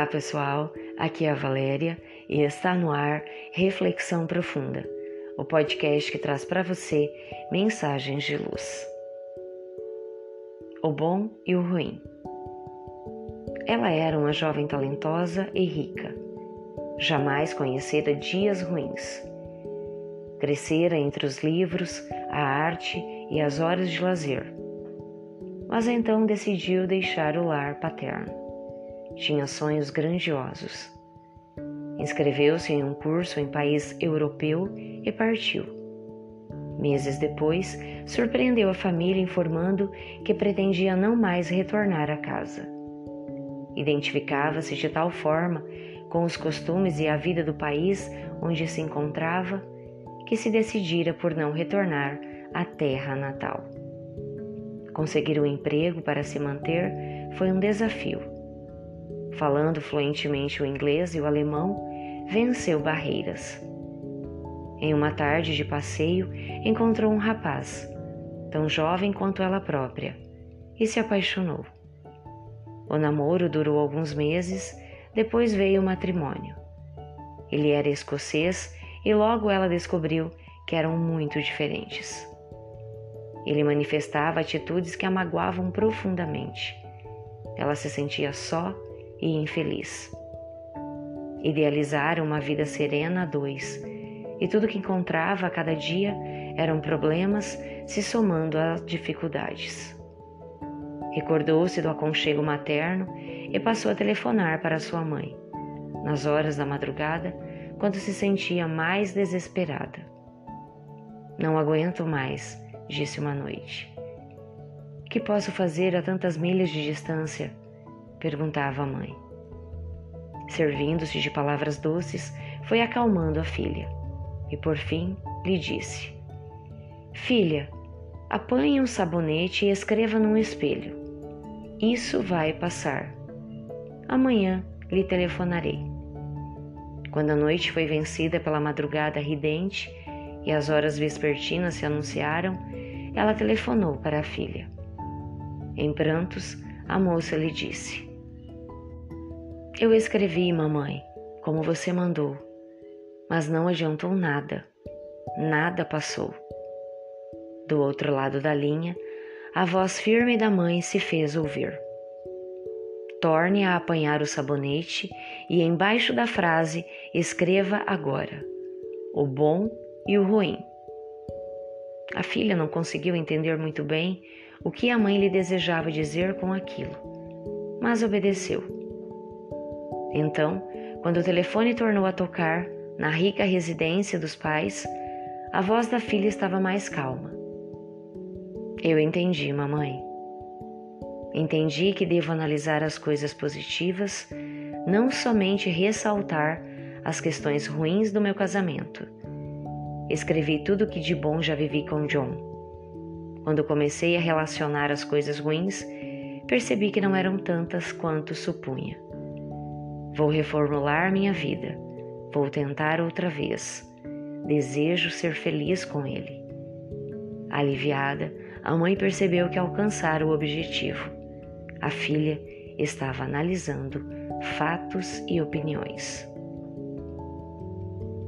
Olá, pessoal. Aqui é a Valéria e está no ar Reflexão Profunda, o podcast que traz para você mensagens de luz. O bom e o ruim. Ela era uma jovem talentosa e rica, jamais conhecera dias ruins. Crescera entre os livros, a arte e as horas de lazer. Mas então decidiu deixar o lar paterno tinha sonhos grandiosos. Inscreveu-se em um curso em país europeu e partiu. Meses depois, surpreendeu a família informando que pretendia não mais retornar à casa. Identificava-se de tal forma com os costumes e a vida do país onde se encontrava que se decidira por não retornar à terra natal. Conseguir um emprego para se manter foi um desafio Falando fluentemente o inglês e o alemão, venceu barreiras. Em uma tarde de passeio, encontrou um rapaz, tão jovem quanto ela própria, e se apaixonou. O namoro durou alguns meses, depois veio o matrimônio. Ele era escocês e logo ela descobriu que eram muito diferentes. Ele manifestava atitudes que a magoavam profundamente. Ela se sentia só e infeliz. Idealizaram uma vida serena a dois, e tudo que encontrava a cada dia eram problemas se somando a dificuldades. Recordou-se do aconchego materno e passou a telefonar para sua mãe, nas horas da madrugada, quando se sentia mais desesperada. Não aguento mais, disse uma noite. Que posso fazer a tantas milhas de distância? Perguntava a mãe. Servindo-se de palavras doces, foi acalmando a filha e, por fim, lhe disse: Filha, apanhe um sabonete e escreva num espelho. Isso vai passar. Amanhã lhe telefonarei. Quando a noite foi vencida pela madrugada ridente e as horas vespertinas se anunciaram, ela telefonou para a filha. Em prantos, a moça lhe disse: eu escrevi, mamãe, como você mandou, mas não adiantou nada. Nada passou. Do outro lado da linha, a voz firme da mãe se fez ouvir. Torne a apanhar o sabonete e embaixo da frase escreva agora o bom e o ruim. A filha não conseguiu entender muito bem o que a mãe lhe desejava dizer com aquilo, mas obedeceu. Então, quando o telefone tornou a tocar na rica residência dos pais, a voz da filha estava mais calma. Eu entendi, mamãe. Entendi que devo analisar as coisas positivas, não somente ressaltar as questões ruins do meu casamento. Escrevi tudo o que de bom já vivi com John. Quando comecei a relacionar as coisas ruins, percebi que não eram tantas quanto supunha. Vou reformular minha vida. Vou tentar outra vez. Desejo ser feliz com ele. Aliviada, a mãe percebeu que alcançara o objetivo. A filha estava analisando fatos e opiniões.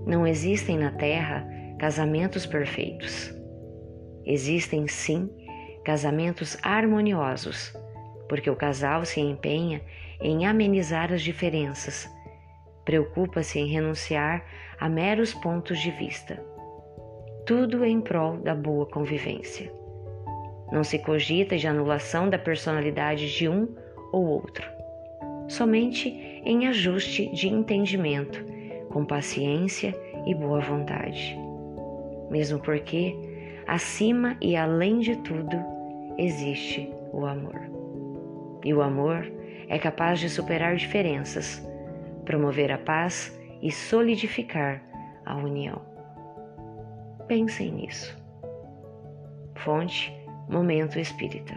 Não existem na Terra casamentos perfeitos. Existem sim casamentos harmoniosos, porque o casal se empenha em amenizar as diferenças, preocupa-se em renunciar a meros pontos de vista. Tudo em prol da boa convivência. Não se cogita de anulação da personalidade de um ou outro, somente em ajuste de entendimento, com paciência e boa vontade. Mesmo porque, acima e além de tudo, existe o amor. E o amor é capaz de superar diferenças, promover a paz e solidificar a união. Pensem nisso. Fonte Momento Espírita.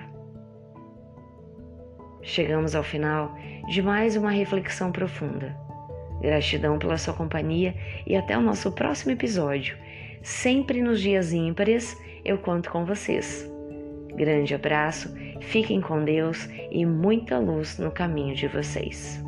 Chegamos ao final de mais uma reflexão profunda. Gratidão pela sua companhia e até o nosso próximo episódio. Sempre nos dias ímpares eu conto com vocês. Grande abraço, fiquem com Deus e muita luz no caminho de vocês.